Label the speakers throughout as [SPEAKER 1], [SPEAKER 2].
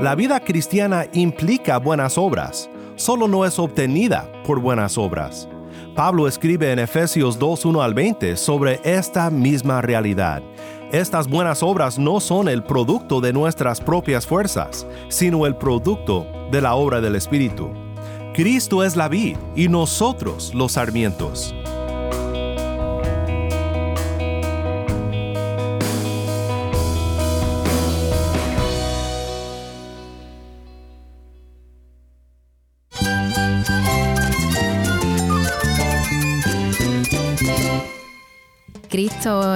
[SPEAKER 1] La vida cristiana implica buenas obras, solo no es obtenida por buenas obras. Pablo escribe en Efesios 2, 1 al 20 sobre esta misma realidad. Estas buenas obras no son el producto de nuestras propias fuerzas, sino el producto de la obra del Espíritu. Cristo es la vid y nosotros los sarmientos.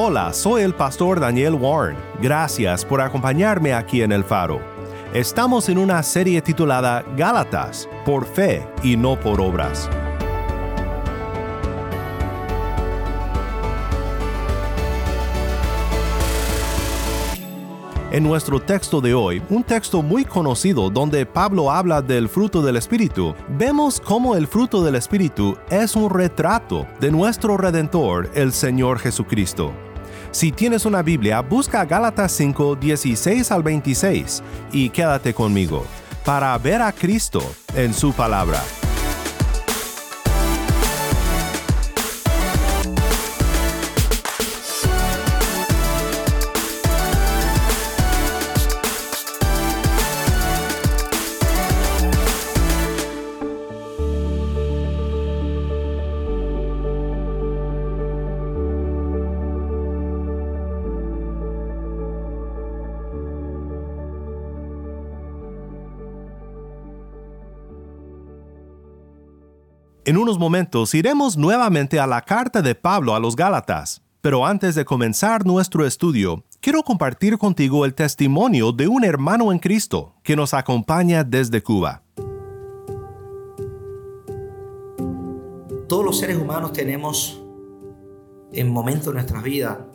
[SPEAKER 1] Hola, soy el pastor Daniel Warren. Gracias por acompañarme aquí en El Faro. Estamos en una serie titulada Gálatas, por fe y no por obras. En nuestro texto de hoy, un texto muy conocido donde Pablo habla del fruto del Espíritu, vemos cómo el fruto del Espíritu es un retrato de nuestro Redentor, el Señor Jesucristo. Si tienes una Biblia, busca Gálatas 5, 16 al 26 y quédate conmigo para ver a Cristo en su palabra. En unos momentos iremos nuevamente a la carta de Pablo a los Gálatas, pero antes de comenzar nuestro estudio, quiero compartir contigo el testimonio de un hermano en Cristo que nos acompaña desde Cuba.
[SPEAKER 2] Todos los seres humanos tenemos en momentos de nuestra vida,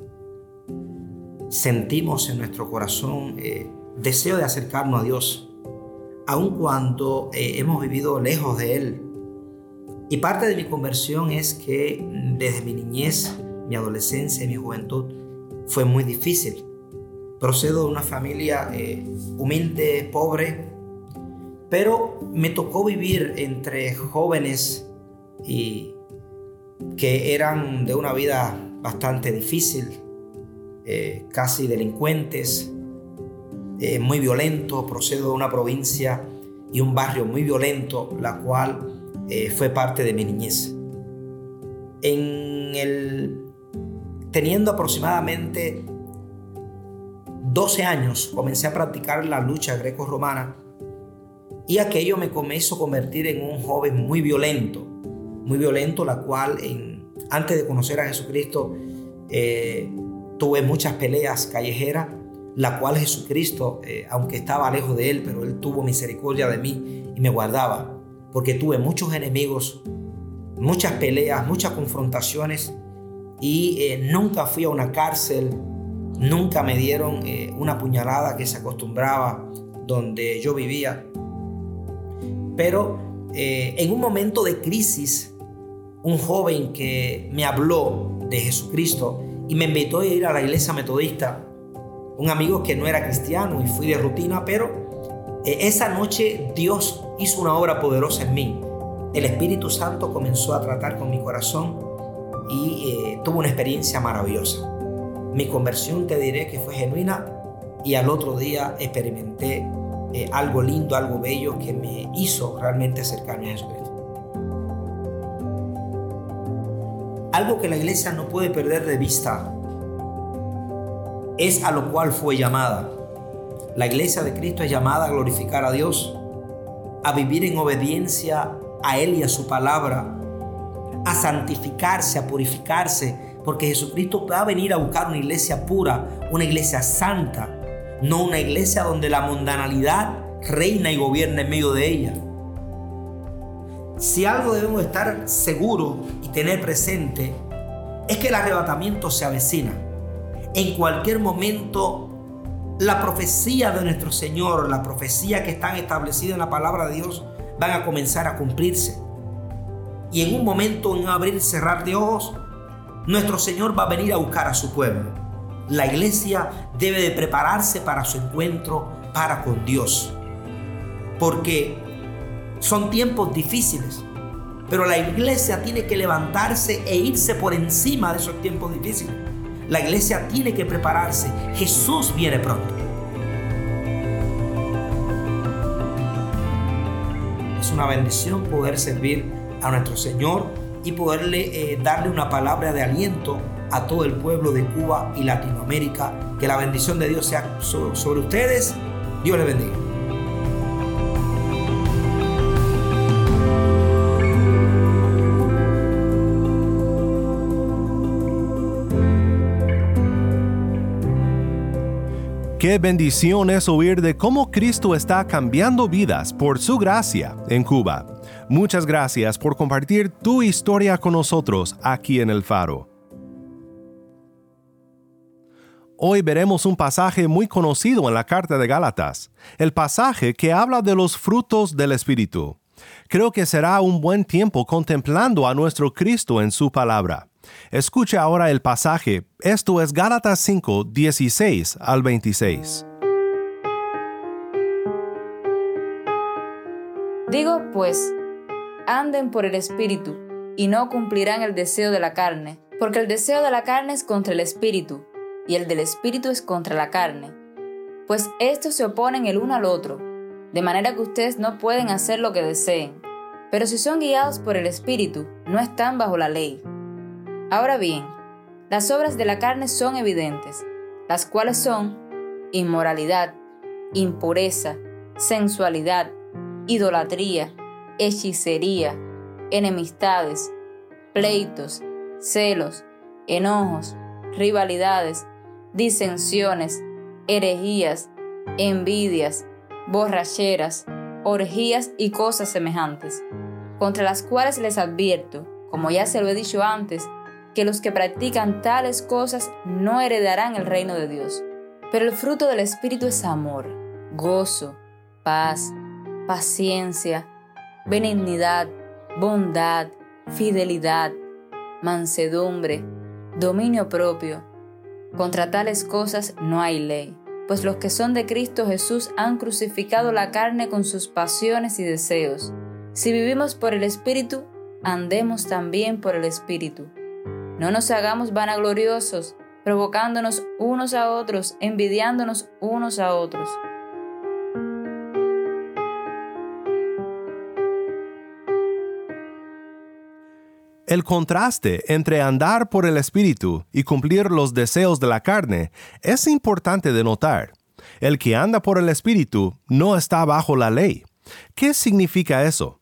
[SPEAKER 2] sentimos en nuestro corazón eh, deseo de acercarnos a Dios, aun cuando eh, hemos vivido lejos de Él y parte de mi conversión es que desde mi niñez, mi adolescencia y mi juventud fue muy difícil. Procedo de una familia eh, humilde, pobre, pero me tocó vivir entre jóvenes y que eran de una vida bastante difícil, eh, casi delincuentes, eh, muy violentos. Procedo de una provincia y un barrio muy violento, la cual eh, fue parte de mi niñez. En teniendo aproximadamente 12 años, comencé a practicar la lucha greco-romana y aquello me comenzó a convertir en un joven muy violento, muy violento, la cual antes de conocer a Jesucristo eh, tuve muchas peleas callejeras, la cual Jesucristo, eh, aunque estaba lejos de él, pero él tuvo misericordia de mí y me guardaba porque tuve muchos enemigos, muchas peleas, muchas confrontaciones y eh, nunca fui a una cárcel, nunca me dieron eh, una puñalada que se acostumbraba donde yo vivía. Pero eh, en un momento de crisis, un joven que me habló de Jesucristo y me invitó a ir a la iglesia metodista, un amigo que no era cristiano y fui de rutina, pero esa noche Dios hizo una obra poderosa en mí. El Espíritu Santo comenzó a tratar con mi corazón y eh, tuvo una experiencia maravillosa. Mi conversión te diré que fue genuina y al otro día experimenté eh, algo lindo, algo bello que me hizo realmente acercarme a Jesucristo. Algo que la iglesia no puede perder de vista es a lo cual fue llamada. La iglesia de Cristo es llamada a glorificar a Dios a vivir en obediencia a Él y a su palabra, a santificarse, a purificarse Porque Jesucristo va a venir a buscar una iglesia pura, una iglesia santa, no una iglesia donde la mundanalidad reina y gobierna en medio de ella. Si algo debemos estar seguros y tener presente es que el arrebatamiento se avecina. En cualquier momento la profecía de nuestro Señor, la profecía que están establecidas en la palabra de Dios, van a comenzar a cumplirse. Y en un momento, en abrir y cerrar de ojos, nuestro Señor va a venir a buscar a su pueblo. La iglesia debe de prepararse para su encuentro para con Dios. Porque son tiempos difíciles. Pero la iglesia tiene que levantarse e irse por encima de esos tiempos difíciles. La iglesia tiene que prepararse. Jesús viene pronto. Es una bendición poder servir a nuestro Señor y poderle eh, darle una palabra de aliento a todo el pueblo de Cuba y Latinoamérica. Que la bendición de Dios sea sobre ustedes. Dios les bendiga.
[SPEAKER 1] Qué bendición es oír de cómo Cristo está cambiando vidas por su gracia en Cuba. Muchas gracias por compartir tu historia con nosotros aquí en el Faro. Hoy veremos un pasaje muy conocido en la carta de Gálatas, el pasaje que habla de los frutos del Espíritu. Creo que será un buen tiempo contemplando a nuestro Cristo en su palabra. Escucha ahora el pasaje, esto es Gálatas 5, 16 al 26.
[SPEAKER 3] Digo pues, anden por el Espíritu, y no cumplirán el deseo de la carne, porque el deseo de la carne es contra el Espíritu, y el del Espíritu es contra la carne. Pues estos se oponen el uno al otro, de manera que ustedes no pueden hacer lo que deseen. Pero si son guiados por el Espíritu, no están bajo la ley. Ahora bien, las obras de la carne son evidentes, las cuales son inmoralidad, impureza, sensualidad, idolatría, hechicería, enemistades, pleitos, celos, enojos, rivalidades, disensiones, herejías, envidias, borracheras, orgías y cosas semejantes, contra las cuales les advierto, como ya se lo he dicho antes, que los que practican tales cosas no heredarán el reino de Dios. Pero el fruto del Espíritu es amor, gozo, paz, paciencia, benignidad, bondad, fidelidad, mansedumbre, dominio propio. Contra tales cosas no hay ley, pues los que son de Cristo Jesús han crucificado la carne con sus pasiones y deseos. Si vivimos por el Espíritu, andemos también por el Espíritu. No nos hagamos vanagloriosos, provocándonos unos a otros, envidiándonos unos a otros.
[SPEAKER 1] El contraste entre andar por el Espíritu y cumplir los deseos de la carne es importante de notar. El que anda por el Espíritu no está bajo la ley. ¿Qué significa eso?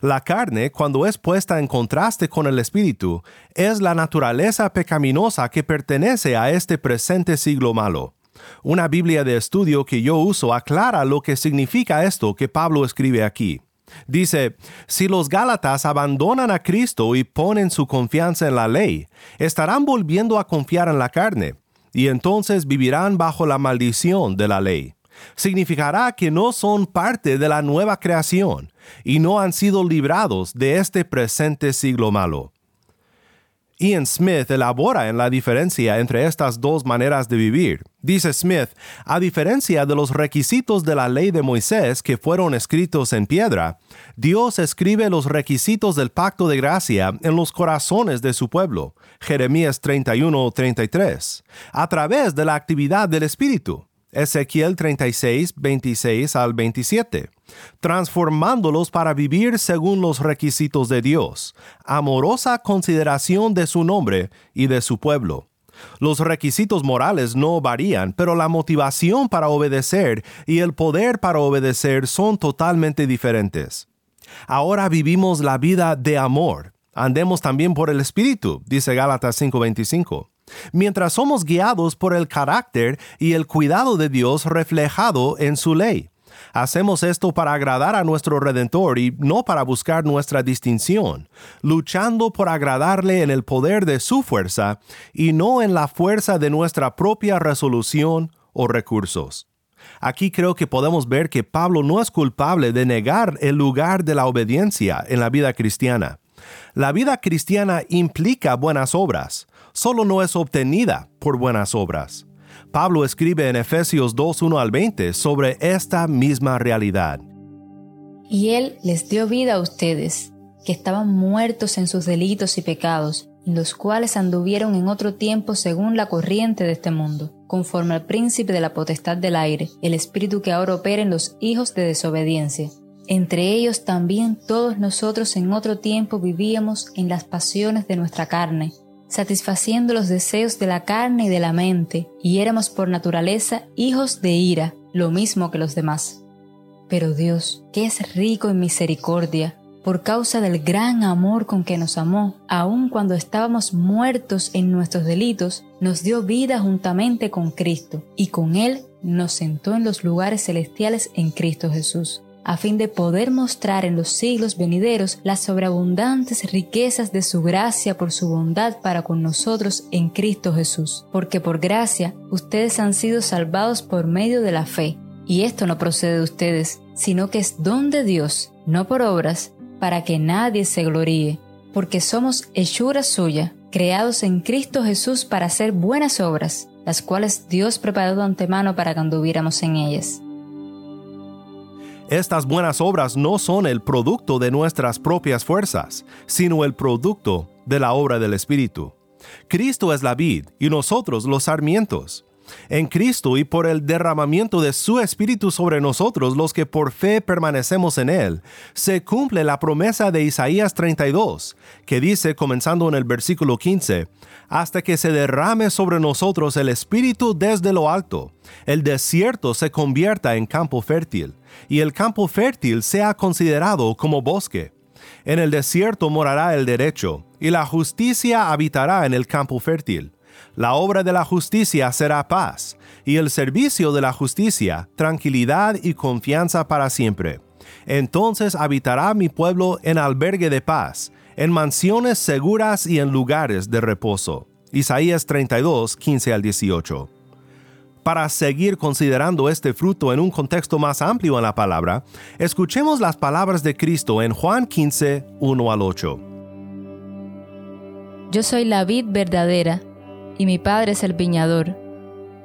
[SPEAKER 1] La carne, cuando es puesta en contraste con el espíritu, es la naturaleza pecaminosa que pertenece a este presente siglo malo. Una Biblia de estudio que yo uso aclara lo que significa esto que Pablo escribe aquí. Dice, si los Gálatas abandonan a Cristo y ponen su confianza en la ley, estarán volviendo a confiar en la carne, y entonces vivirán bajo la maldición de la ley significará que no son parte de la nueva creación y no han sido librados de este presente siglo malo. Ian Smith elabora en la diferencia entre estas dos maneras de vivir. Dice Smith, a diferencia de los requisitos de la ley de Moisés que fueron escritos en piedra, Dios escribe los requisitos del pacto de gracia en los corazones de su pueblo, Jeremías 31-33, a través de la actividad del Espíritu. Ezequiel 36, 26 al 27, transformándolos para vivir según los requisitos de Dios, amorosa consideración de su nombre y de su pueblo. Los requisitos morales no varían, pero la motivación para obedecer y el poder para obedecer son totalmente diferentes. Ahora vivimos la vida de amor, andemos también por el Espíritu, dice Gálatas 5:25. Mientras somos guiados por el carácter y el cuidado de Dios reflejado en su ley. Hacemos esto para agradar a nuestro Redentor y no para buscar nuestra distinción, luchando por agradarle en el poder de su fuerza y no en la fuerza de nuestra propia resolución o recursos. Aquí creo que podemos ver que Pablo no es culpable de negar el lugar de la obediencia en la vida cristiana. La vida cristiana implica buenas obras, solo no es obtenida por buenas obras. Pablo escribe en Efesios 2, 1 al 20 sobre esta misma realidad.
[SPEAKER 3] Y Él les dio vida a ustedes, que estaban muertos en sus delitos y pecados, en los cuales anduvieron en otro tiempo según la corriente de este mundo, conforme al príncipe de la potestad del aire, el espíritu que ahora opera en los hijos de desobediencia. Entre ellos también todos nosotros en otro tiempo vivíamos en las pasiones de nuestra carne satisfaciendo los deseos de la carne y de la mente, y éramos por naturaleza hijos de ira, lo mismo que los demás. Pero Dios, que es rico en misericordia, por causa del gran amor con que nos amó, aun cuando estábamos muertos en nuestros delitos, nos dio vida juntamente con Cristo, y con Él nos sentó en los lugares celestiales en Cristo Jesús a fin de poder mostrar en los siglos venideros las sobreabundantes riquezas de su gracia por su bondad para con nosotros en Cristo Jesús. Porque por gracia ustedes han sido salvados por medio de la fe. Y esto no procede de ustedes, sino que es don de Dios, no por obras, para que nadie se gloríe. Porque somos hechura suya, creados en Cristo Jesús para hacer buenas obras, las cuales Dios preparó de antemano para que anduviéramos en ellas.
[SPEAKER 1] Estas buenas obras no son el producto de nuestras propias fuerzas, sino el producto de la obra del Espíritu. Cristo es la vid y nosotros los sarmientos. En Cristo y por el derramamiento de su Espíritu sobre nosotros, los que por fe permanecemos en Él, se cumple la promesa de Isaías 32, que dice, comenzando en el versículo 15, hasta que se derrame sobre nosotros el Espíritu desde lo alto, el desierto se convierta en campo fértil, y el campo fértil sea considerado como bosque. En el desierto morará el derecho, y la justicia habitará en el campo fértil. La obra de la justicia será paz, y el servicio de la justicia tranquilidad y confianza para siempre. Entonces habitará mi pueblo en albergue de paz, en mansiones seguras y en lugares de reposo. Isaías 32, 15 al 18. Para seguir considerando este fruto en un contexto más amplio en la palabra, escuchemos las palabras de Cristo en Juan 15, 1 al 8.
[SPEAKER 3] Yo soy la vid verdadera, y mi Padre es el viñador.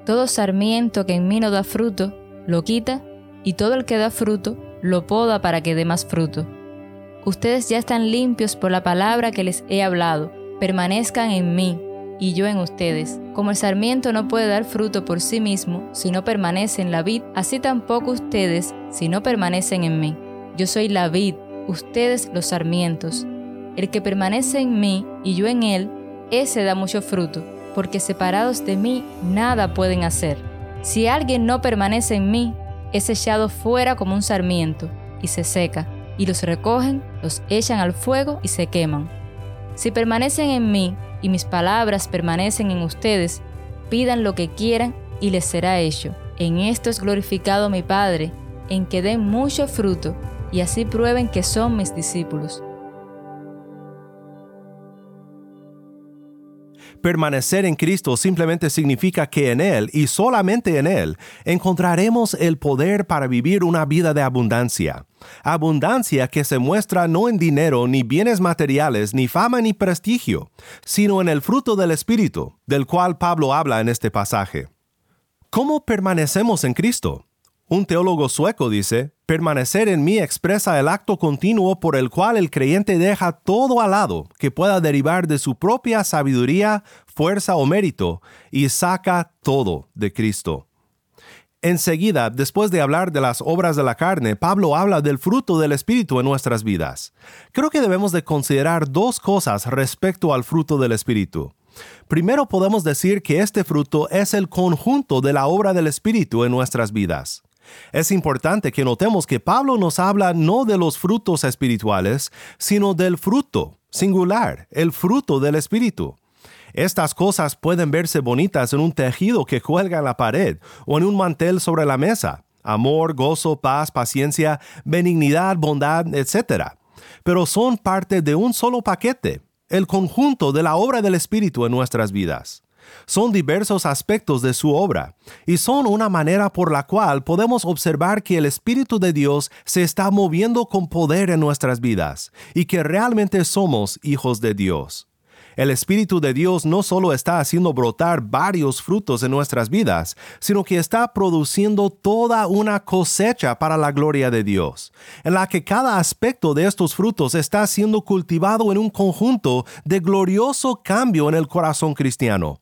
[SPEAKER 3] Todo sarmiento que en mí no da fruto, lo quita, y todo el que da fruto, lo poda para que dé más fruto Ustedes ya están limpios por la palabra que les he hablado. Permanezcan en mí y yo en ustedes. Como el sarmiento no puede dar fruto por sí mismo si no permanece en la vid, así tampoco ustedes si no permanecen en mí. Yo soy la vid, ustedes los sarmientos. El que permanece en mí y yo en él, ese da mucho fruto, porque separados de mí nada pueden hacer. Si alguien no permanece en mí, es echado fuera como un sarmiento y se seca y los recogen, los echan al fuego y se queman. Si permanecen en mí y mis palabras permanecen en ustedes, pidan lo que quieran y les será hecho. En esto es glorificado mi Padre, en que den mucho fruto y así prueben que son mis discípulos.
[SPEAKER 1] Permanecer en Cristo simplemente significa que en Él y solamente en Él encontraremos el poder para vivir una vida de abundancia. Abundancia que se muestra no en dinero, ni bienes materiales, ni fama, ni prestigio, sino en el fruto del Espíritu, del cual Pablo habla en este pasaje. ¿Cómo permanecemos en Cristo? Un teólogo sueco dice, permanecer en mí expresa el acto continuo por el cual el creyente deja todo al lado que pueda derivar de su propia sabiduría, fuerza o mérito y saca todo de Cristo. Enseguida, después de hablar de las obras de la carne, Pablo habla del fruto del Espíritu en nuestras vidas. Creo que debemos de considerar dos cosas respecto al fruto del Espíritu. Primero podemos decir que este fruto es el conjunto de la obra del Espíritu en nuestras vidas. Es importante que notemos que Pablo nos habla no de los frutos espirituales, sino del fruto, singular, el fruto del Espíritu. Estas cosas pueden verse bonitas en un tejido que cuelga en la pared o en un mantel sobre la mesa. Amor, gozo, paz, paciencia, benignidad, bondad, etc. Pero son parte de un solo paquete, el conjunto de la obra del Espíritu en nuestras vidas. Son diversos aspectos de su obra y son una manera por la cual podemos observar que el Espíritu de Dios se está moviendo con poder en nuestras vidas y que realmente somos hijos de Dios. El Espíritu de Dios no solo está haciendo brotar varios frutos en nuestras vidas, sino que está produciendo toda una cosecha para la gloria de Dios, en la que cada aspecto de estos frutos está siendo cultivado en un conjunto de glorioso cambio en el corazón cristiano.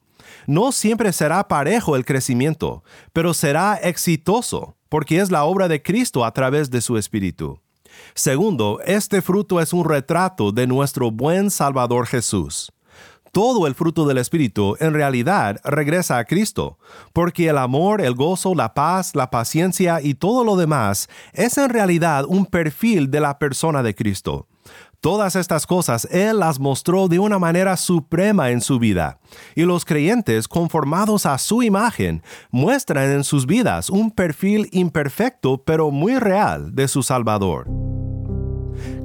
[SPEAKER 1] No siempre será parejo el crecimiento, pero será exitoso, porque es la obra de Cristo a través de su Espíritu. Segundo, este fruto es un retrato de nuestro buen Salvador Jesús todo el fruto del Espíritu en realidad regresa a Cristo, porque el amor, el gozo, la paz, la paciencia y todo lo demás es en realidad un perfil de la persona de Cristo. Todas estas cosas Él las mostró de una manera suprema en su vida, y los creyentes conformados a su imagen muestran en sus vidas un perfil imperfecto pero muy real de su Salvador.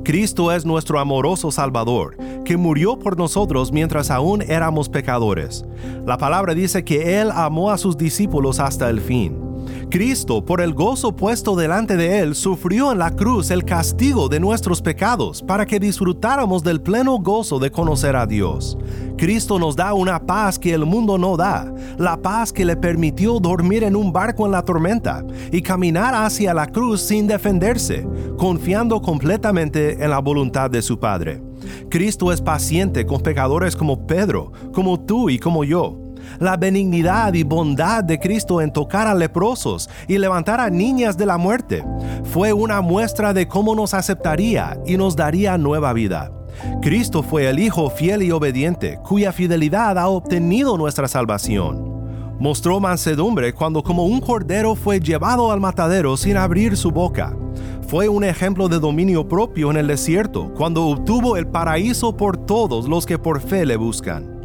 [SPEAKER 1] Cristo es nuestro amoroso Salvador, que murió por nosotros mientras aún éramos pecadores. La palabra dice que Él amó a sus discípulos hasta el fin. Cristo, por el gozo puesto delante de Él, sufrió en la cruz el castigo de nuestros pecados para que disfrutáramos del pleno gozo de conocer a Dios. Cristo nos da una paz que el mundo no da, la paz que le permitió dormir en un barco en la tormenta y caminar hacia la cruz sin defenderse, confiando completamente en la voluntad de su Padre. Cristo es paciente con pecadores como Pedro, como tú y como yo la benignidad y bondad de Cristo en tocar a leprosos y levantar a niñas de la muerte. Fue una muestra de cómo nos aceptaría y nos daría nueva vida. Cristo fue el Hijo fiel y obediente, cuya fidelidad ha obtenido nuestra salvación. Mostró mansedumbre cuando como un cordero fue llevado al matadero sin abrir su boca. Fue un ejemplo de dominio propio en el desierto cuando obtuvo el paraíso por todos los que por fe le buscan.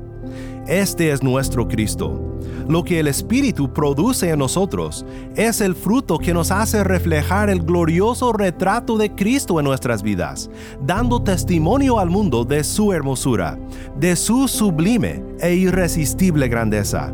[SPEAKER 1] Este es nuestro Cristo. Lo que el Espíritu produce en nosotros es el fruto que nos hace reflejar el glorioso retrato de Cristo en nuestras vidas, dando testimonio al mundo de su hermosura, de su sublime e irresistible grandeza.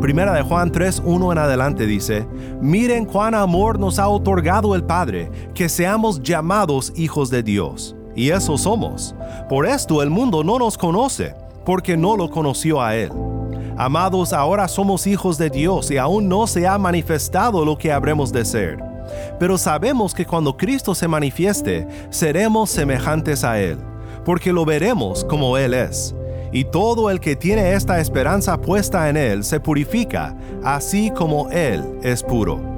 [SPEAKER 1] Primera de Juan 3, 1 en adelante dice, Miren cuán amor nos ha otorgado el Padre, que seamos llamados hijos de Dios y eso somos. Por esto el mundo no nos conoce, porque no lo conoció a Él. Amados, ahora somos hijos de Dios y aún no se ha manifestado lo que habremos de ser. Pero sabemos que cuando Cristo se manifieste, seremos semejantes a Él, porque lo veremos como Él es. Y todo el que tiene esta esperanza puesta en Él se purifica, así como Él es puro.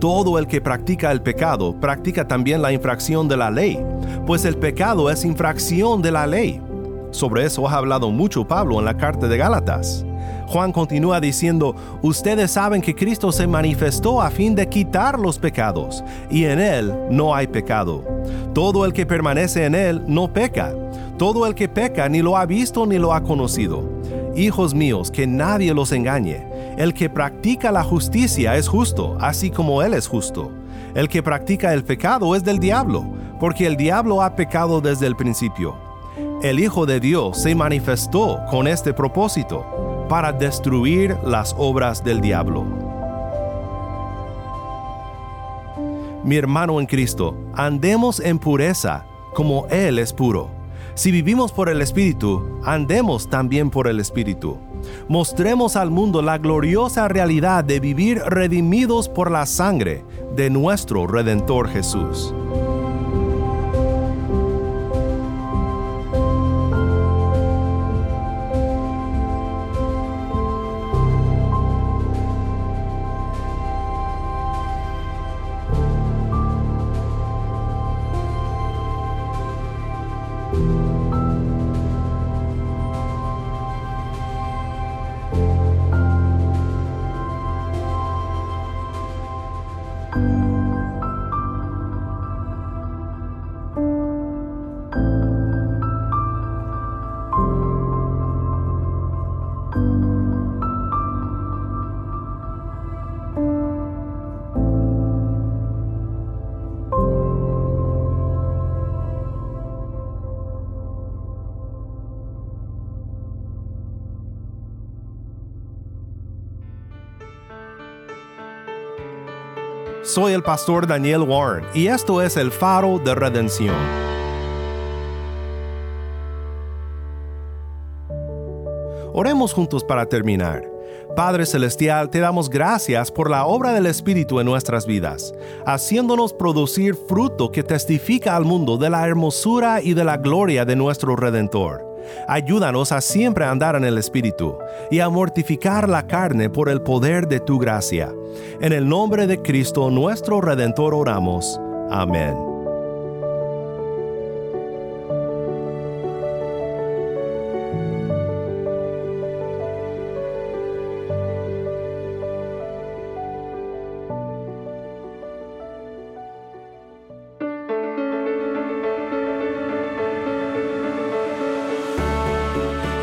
[SPEAKER 1] Todo el que practica el pecado practica también la infracción de la ley, pues el pecado es infracción de la ley. Sobre eso ha hablado mucho Pablo en la carta de Gálatas. Juan continúa diciendo, ustedes saben que Cristo se manifestó a fin de quitar los pecados, y en Él no hay pecado. Todo el que permanece en Él no peca. Todo el que peca ni lo ha visto ni lo ha conocido. Hijos míos, que nadie los engañe. El que practica la justicia es justo, así como Él es justo. El que practica el pecado es del diablo, porque el diablo ha pecado desde el principio. El Hijo de Dios se manifestó con este propósito, para destruir las obras del diablo. Mi hermano en Cristo, andemos en pureza, como Él es puro. Si vivimos por el Espíritu, andemos también por el Espíritu mostremos al mundo la gloriosa realidad de vivir redimidos por la sangre de nuestro Redentor Jesús. Soy el pastor Daniel Warren y esto es el faro de redención. Oremos juntos para terminar. Padre Celestial, te damos gracias por la obra del Espíritu en nuestras vidas, haciéndonos producir fruto que testifica al mundo de la hermosura y de la gloria de nuestro Redentor. Ayúdanos a siempre andar en el Espíritu y a mortificar la carne por el poder de tu gracia. En el nombre de Cristo nuestro Redentor oramos. Amén.